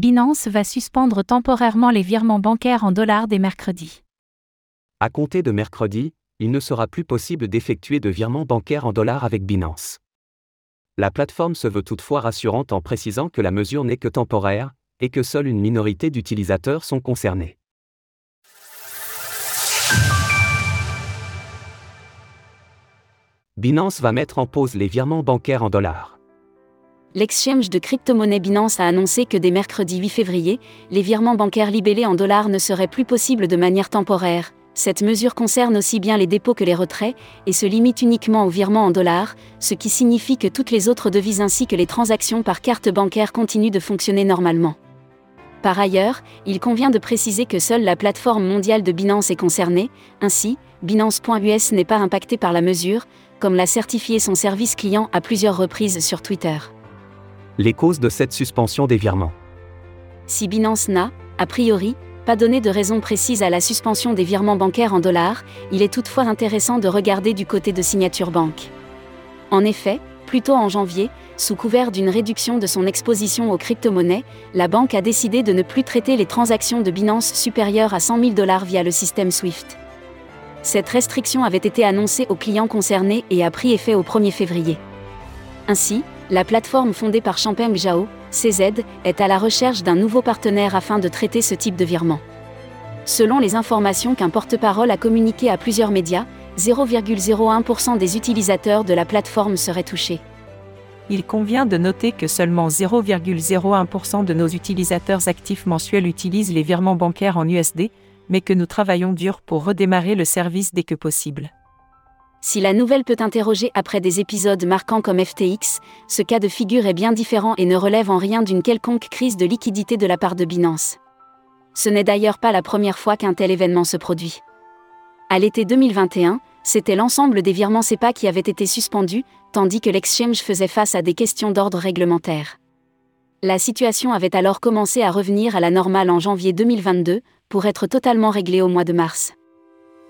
Binance va suspendre temporairement les virements bancaires en dollars dès mercredi. À compter de mercredi, il ne sera plus possible d'effectuer de virements bancaires en dollars avec Binance. La plateforme se veut toutefois rassurante en précisant que la mesure n'est que temporaire, et que seule une minorité d'utilisateurs sont concernés. Binance va mettre en pause les virements bancaires en dollars. L'exchange de crypto-monnaie Binance a annoncé que dès mercredi 8 février, les virements bancaires libellés en dollars ne seraient plus possibles de manière temporaire. Cette mesure concerne aussi bien les dépôts que les retraits, et se limite uniquement aux virements en dollars, ce qui signifie que toutes les autres devises ainsi que les transactions par carte bancaire continuent de fonctionner normalement. Par ailleurs, il convient de préciser que seule la plateforme mondiale de Binance est concernée, ainsi, Binance.us n'est pas impacté par la mesure, comme l'a certifié son service client à plusieurs reprises sur Twitter les causes de cette suspension des virements. Si Binance n'a, a priori, pas donné de raison précise à la suspension des virements bancaires en dollars, il est toutefois intéressant de regarder du côté de Signature Bank. En effet, plus tôt en janvier, sous couvert d'une réduction de son exposition aux crypto-monnaies, la banque a décidé de ne plus traiter les transactions de Binance supérieures à 100 000 dollars via le système SWIFT. Cette restriction avait été annoncée aux clients concernés et a pris effet au 1er février. Ainsi, la plateforme fondée par Champeng Zhao, CZ, est à la recherche d'un nouveau partenaire afin de traiter ce type de virement. Selon les informations qu'un porte-parole a communiquées à plusieurs médias, 0,01% des utilisateurs de la plateforme seraient touchés. Il convient de noter que seulement 0,01% de nos utilisateurs actifs mensuels utilisent les virements bancaires en USD, mais que nous travaillons dur pour redémarrer le service dès que possible. Si la nouvelle peut interroger après des épisodes marquants comme FTX, ce cas de figure est bien différent et ne relève en rien d'une quelconque crise de liquidité de la part de Binance. Ce n'est d'ailleurs pas la première fois qu'un tel événement se produit. À l'été 2021, c'était l'ensemble des virements CEPA qui avaient été suspendus, tandis que l'exchange faisait face à des questions d'ordre réglementaire. La situation avait alors commencé à revenir à la normale en janvier 2022, pour être totalement réglée au mois de mars.